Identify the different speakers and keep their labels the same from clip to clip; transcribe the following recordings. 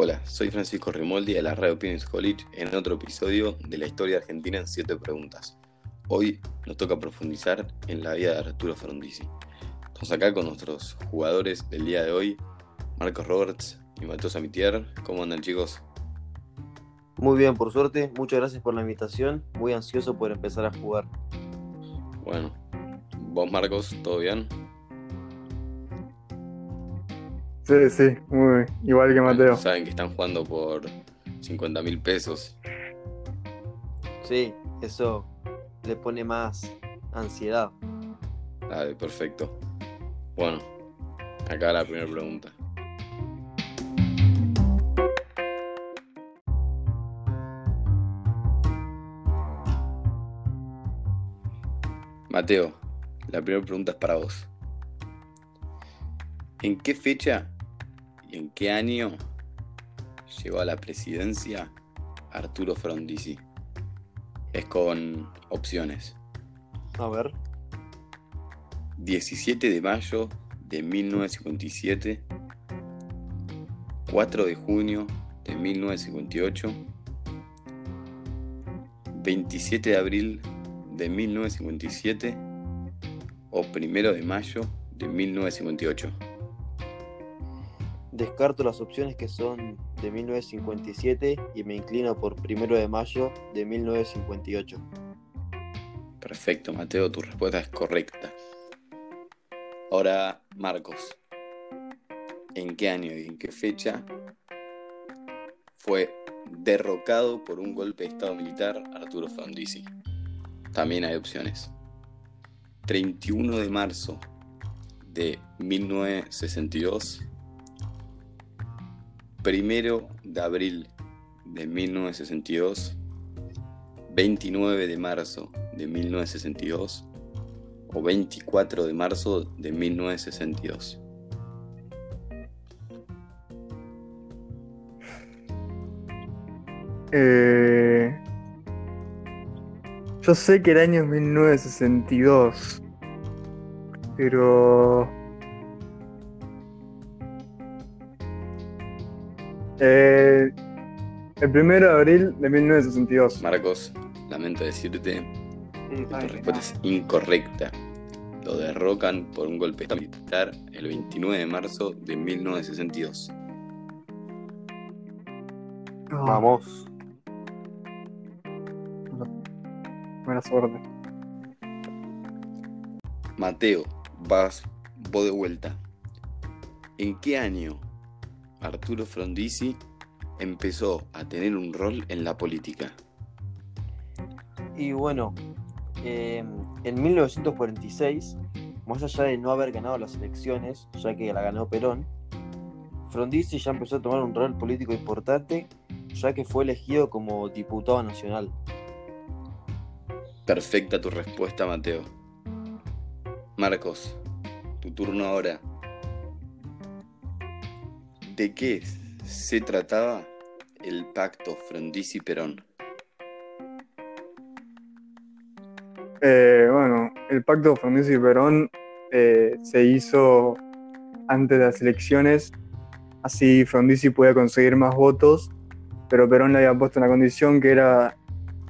Speaker 1: Hola, soy Francisco Rimoldi de la Radio Opinions College en otro episodio de la historia argentina en 7 preguntas. Hoy nos toca profundizar en la vida de Arturo Frondizi. Estamos acá con nuestros jugadores del día de hoy, Marcos Roberts y Mateo Samitier. ¿Cómo andan chicos?
Speaker 2: Muy bien, por suerte. Muchas gracias por la invitación. Muy ansioso por empezar a jugar.
Speaker 1: Bueno, vos Marcos, ¿todo bien?
Speaker 3: Sí, sí, muy igual que Mateo.
Speaker 1: Saben que están jugando por 50 mil pesos.
Speaker 2: Sí, eso le pone más ansiedad.
Speaker 1: Ah, perfecto. Bueno, acá la primera pregunta. Mateo, la primera pregunta es para vos. ¿En qué fecha y en qué año llegó a la presidencia Arturo Frondizi? Es con opciones.
Speaker 2: A ver.
Speaker 1: 17 de mayo de 1957, 4 de junio de 1958, 27 de abril de 1957 o 1 de mayo de 1958.
Speaker 2: Descarto las opciones que son de 1957 y me inclino por 1 de mayo de 1958.
Speaker 1: Perfecto, Mateo, tu respuesta es correcta. Ahora, Marcos, ¿en qué año y en qué fecha fue derrocado por un golpe de Estado militar Arturo Frondizi? También hay opciones. 31 de marzo de 1962, 1 de abril de 1962, 29 de marzo de 1962 o 24 de marzo de 1962.
Speaker 3: Eh, yo sé que el año es 1962, pero... Eh, el primero de abril de 1962.
Speaker 1: Marcos, lamento decirte que tu respuesta es incorrecta. Lo derrocan por un golpe de Estado militar el 29 de marzo de 1962.
Speaker 3: No,
Speaker 2: Vamos.
Speaker 3: Buena suerte.
Speaker 1: Mateo, vas vos de vuelta. ¿En qué año Arturo Frondizi empezó a tener un rol en la política?
Speaker 2: Y bueno, eh, en 1946, más allá de no haber ganado las elecciones, ya que la ganó Perón, Frondizi ya empezó a tomar un rol político importante, ya que fue elegido como diputado nacional.
Speaker 1: Perfecta tu respuesta, Mateo. Marcos, tu turno ahora. ¿De qué se trataba el pacto Frondizi-Perón?
Speaker 3: Eh, bueno, el pacto Frondizi y Perón eh, se hizo antes de las elecciones, así Frondizi podía conseguir más votos, pero Perón le había puesto una condición que era,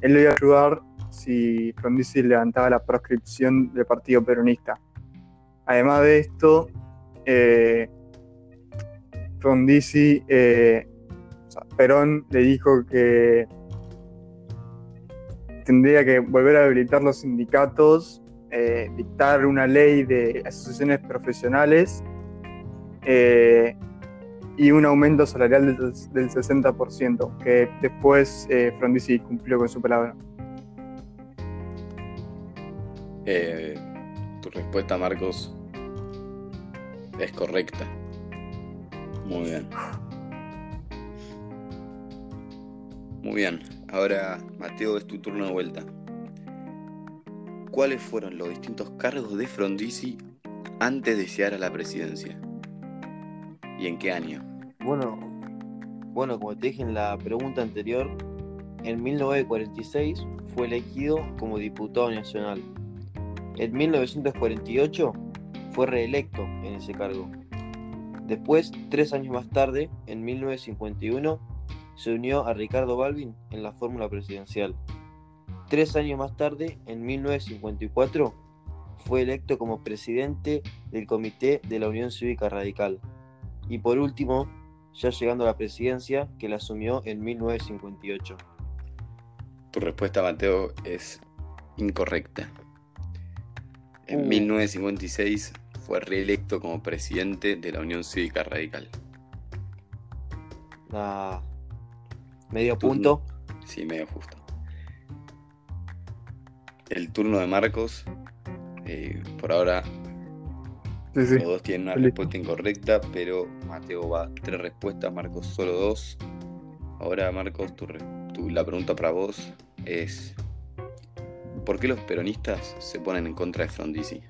Speaker 3: él le iba a ayudar si Frondizi levantaba la proscripción del partido peronista. Además de esto, eh, Frondizi, eh, Perón le dijo que tendría que volver a habilitar los sindicatos, eh, dictar una ley de asociaciones profesionales eh, y un aumento salarial del, del 60%, que después Frondizi cumplió con su palabra.
Speaker 1: Tu respuesta, Marcos, es correcta. Muy bien. Muy bien. Ahora, Mateo, es tu turno de vuelta. ¿Cuáles fueron los distintos cargos de Frondizi antes de llegar a la presidencia? ¿Y en qué año?
Speaker 2: Bueno, bueno, como te dije en la pregunta anterior, en 1946 fue elegido como diputado nacional. En 1948 fue reelecto en ese cargo. Después, tres años más tarde, en 1951, se unió a Ricardo Balvin en la fórmula presidencial. Tres años más tarde, en 1954, fue electo como presidente del Comité de la Unión Cívica Radical. Y por último, ya llegando a la presidencia, que la asumió en 1958.
Speaker 1: Tu respuesta, Mateo, es incorrecta. En
Speaker 2: Uh.
Speaker 1: 1956 fue reelecto como presidente de la Unión Cívica Radical.
Speaker 2: Ah, medio
Speaker 1: Turno.
Speaker 2: punto.
Speaker 1: Sí, medio justo. El turno de Marcos. eh, por ahora
Speaker 3: Sí, sí.
Speaker 1: los dos tienen una respuesta incorrecta, pero Mateo va tres respuestas, Marcos solo dos. Ahora, Marcos, tu re- tu- la pregunta para vos es: ¿por qué los peronistas se ponen en contra de Frondizi?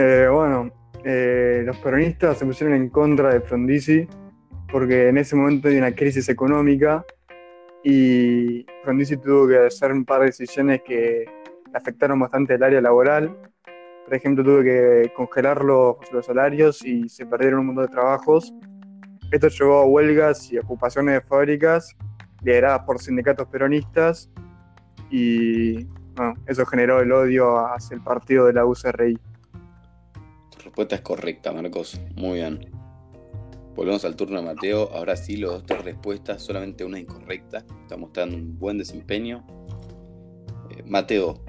Speaker 3: Eh, bueno, eh, los peronistas se pusieron en contra de Frondizi porque en ese momento había una crisis económica y Frondizi tuvo que hacer un par de decisiones que afectaron bastante el área laboral. Por ejemplo, tuvo que congelar los, los salarios y se perdieron un montón de trabajos. Esto llevó a huelgas y ocupaciones de fábricas lideradas por sindicatos peronistas y eso generó el odio hacia el partido de la UCRI.
Speaker 1: Respuesta es correcta, Marcos. Muy bien. Volvemos al turno de Mateo. Ahora sí, los dos tres respuestas, solamente una incorrecta. Está mostrando un buen desempeño. Eh, Mateo,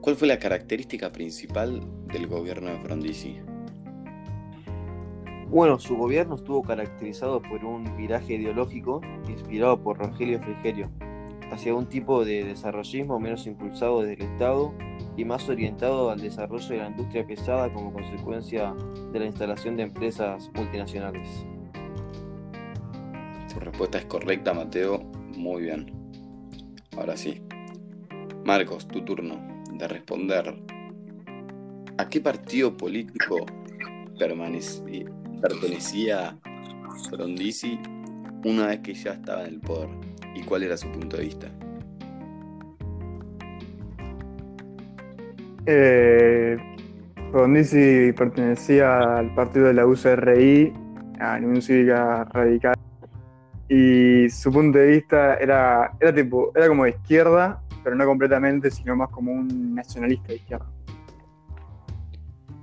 Speaker 1: ¿cuál fue la característica principal del gobierno de Frondizi?
Speaker 2: Bueno, su gobierno estuvo caracterizado por un viraje ideológico inspirado por Rogelio Frigerio, hacia un tipo de desarrollismo menos impulsado desde el Estado y más orientado al desarrollo de la industria pesada como consecuencia de la instalación de empresas multinacionales.
Speaker 1: Tu respuesta es correcta, Mateo. Muy bien. Ahora sí. Marcos, tu turno de responder. ¿A qué partido político pertenecía Frondizi una vez que ya estaba en el poder? ¿Y cuál era su punto de vista?
Speaker 3: Eh, Frondizi pertenecía al partido de la UCRI, a la Unión Cívica Radical, y su punto de vista era, era, tipo, era como de izquierda, pero no completamente, sino más como un nacionalista de izquierda.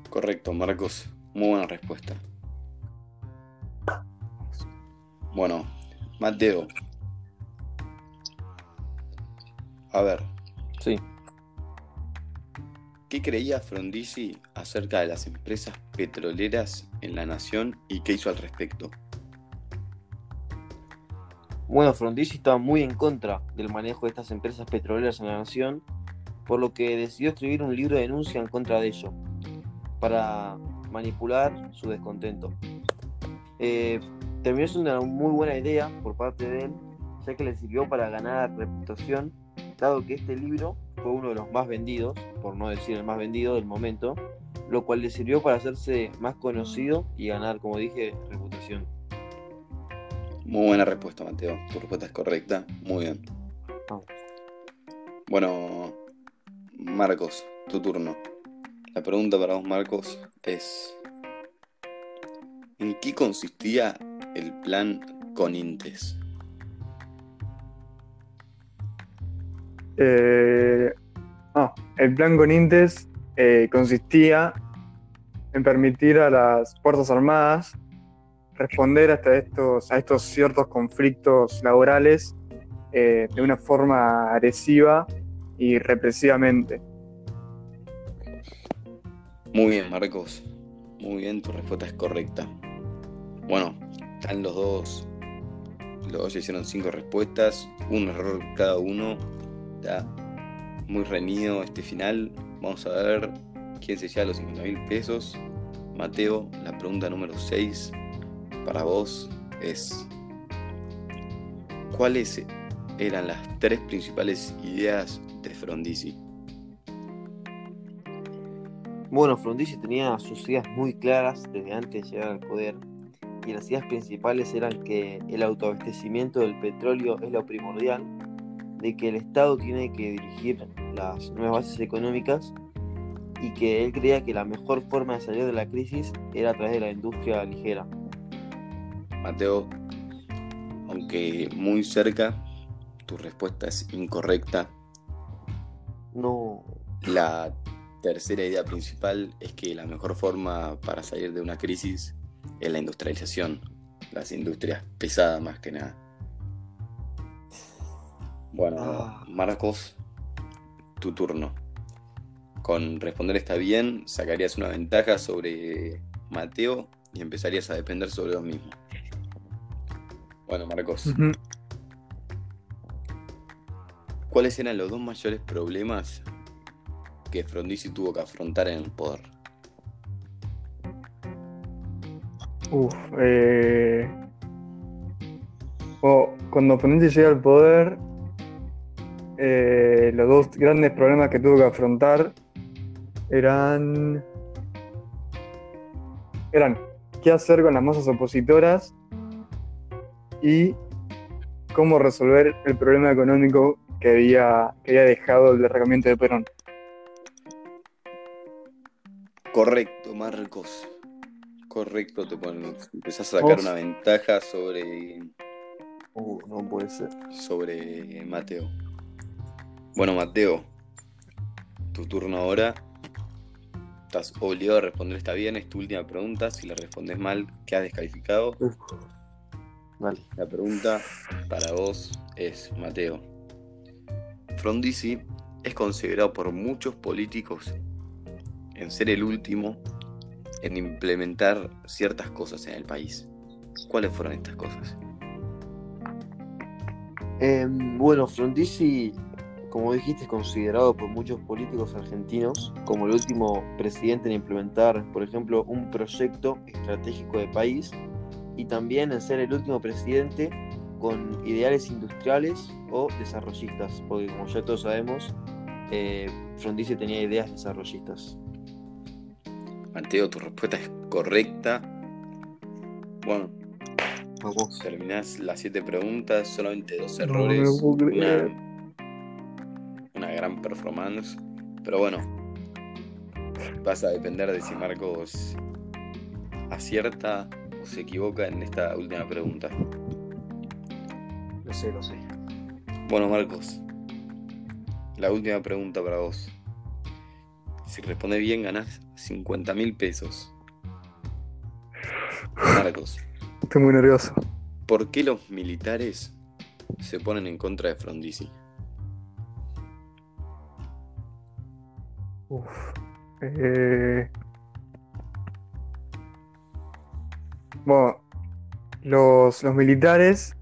Speaker 1: Correcto, Marcos. Muy buena respuesta. Bueno, Mateo. A ver,
Speaker 2: Sí.
Speaker 1: ¿Qué creía Frondizi acerca de las empresas petroleras en la nación y qué hizo al respecto?
Speaker 2: Bueno, Frondizi estaba muy en contra del manejo de estas empresas petroleras en la nación, por lo que decidió escribir un libro de denuncia en contra de ello, para manipular su descontento. Eh, terminó siendo una muy buena idea por parte de él, ya que le sirvió para ganar reputación, dado que este libro fue uno de los más vendidos, por no decir el más vendido del momento, lo cual le sirvió para hacerse más conocido y ganar, como dije, reputación.
Speaker 1: Muy buena respuesta, Mateo. Tu respuesta es correcta. Muy bien.
Speaker 2: Vamos.
Speaker 1: Bueno, Marcos, tu turno. La pregunta para vos, Marcos, es: ¿En qué consistía el plan Conintes?
Speaker 3: Eh, el plan Conintes eh, consistía en permitir a las Fuerzas Armadas responder hasta estos, a estos ciertos conflictos laborales eh, de una forma agresiva y represivamente.
Speaker 1: Muy bien, Marcos. Muy bien, tu respuesta es correcta. Bueno, están los dos. Los dos hicieron cinco respuestas, un error cada uno. Está muy reñido este final. Vamos a ver quién se lleva los 50 mil pesos. Mateo, la pregunta número 6 para vos es: ¿Cuáles eran las tres principales ideas de Frondizi?
Speaker 2: Bueno, Frondizi tenía sus ideas muy claras desde antes de llegar al poder y las ideas principales eran que el autoabastecimiento del petróleo es lo primordial, de que el Estado tiene que dirigir las nuevas bases económicas y que él creía que la mejor forma de salir de la crisis era a través de la industria ligera.
Speaker 1: Mateo, aunque muy cerca, tu respuesta es incorrecta.
Speaker 2: No.
Speaker 1: La tercera idea principal es que la mejor forma para salir de una crisis es la industrialización, las industrias pesadas más que nada. Bueno,
Speaker 2: Ah.
Speaker 1: Marcos, tu turno. Con responder está bien, sacarías una ventaja sobre Mateo y empezarías a depender sobre vos mismo. Bueno, Marcos. ¿cuáles eran los dos mayores problemas que Frondizi tuvo que afrontar en el poder?
Speaker 3: Uf, eh... cuando Frondizi llega al poder, eh, los dos grandes problemas que tuvo que afrontar eran. eran qué hacer con las masas opositoras y cómo resolver el problema económico que había, que había dejado el derrocamiento de Perón.
Speaker 1: Correcto, Marcos. Correcto, te ponen, empezás a sacar
Speaker 3: Vos.
Speaker 1: una ventaja sobre,
Speaker 2: Uh, no puede ser.
Speaker 1: sobre Mateo. Bueno, Mateo, tu turno ahora. Estás obligado a responder está bien, es tu última pregunta. Si la respondes mal, quedas descalificado.
Speaker 2: Dale.
Speaker 1: La pregunta para vos es, Mateo. Frondizi es considerado por muchos políticos en ser el último en implementar ciertas cosas en el país. ¿Cuáles fueron estas cosas?
Speaker 2: Em, bueno, Frondizi, como dijiste, es considerado por muchos políticos argentinos como el último presidente en implementar, por ejemplo, un proyecto estratégico de país y también en ser el último presidente con ideales industriales o desarrollistas, porque como ya todos sabemos, eh, Frondizi tenía ideas desarrollistas.
Speaker 1: Mateo, tu respuesta es correcta. Bueno,
Speaker 2: Vamos.
Speaker 1: terminás las siete preguntas, solamente dos errores.
Speaker 3: no lo puedo
Speaker 1: una,
Speaker 3: creer.
Speaker 1: Una gran performance. Pero bueno, vas a depender de si Marcos acierta o se equivoca en esta última pregunta.
Speaker 2: Lo sé, lo sé.
Speaker 1: Bueno, Marcos, la última pregunta para vos. Si respondes bien, ganás 50 mil pesos. Marcos,
Speaker 3: Estoy muy nervioso.
Speaker 1: ¿por qué los militares se ponen en contra de Frondizi?
Speaker 3: Eh... Bueno, los, los militares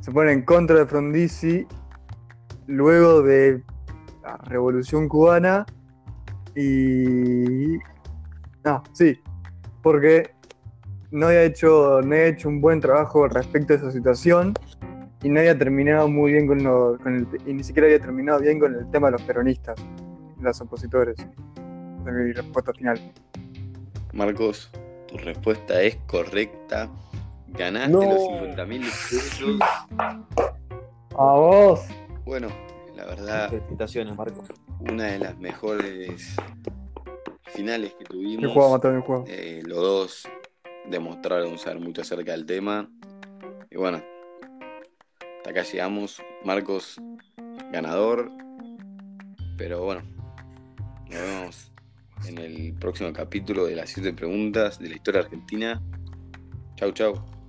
Speaker 3: se ponen en contra de Frondizi luego de la Revolución Cubana y... Ah, sí, porque no había hecho, no había hecho un buen trabajo respecto a esa situación y no había terminado muy bien con, lo- con el, y ni siquiera había terminado bien con el tema de los peronistas, los opositores. Esa es mi respuesta final.
Speaker 1: Marcos, tu respuesta es correcta. Ganaste
Speaker 2: No.
Speaker 1: los 50 mil pesos.
Speaker 3: ¡A vos!
Speaker 1: Bueno, la verdad,
Speaker 2: Felicitaciones, Marco.
Speaker 1: una de las mejores finales que
Speaker 3: Mi
Speaker 1: tuvimos.
Speaker 3: juego, mató mi juego.
Speaker 1: Eh, los dos demostraron saber mucho acerca del tema. Y bueno, hasta acá llegamos. Marcos, ganador. Pero bueno, nos vemos en el próximo capítulo de las siete preguntas de la historia argentina. Chau, chau.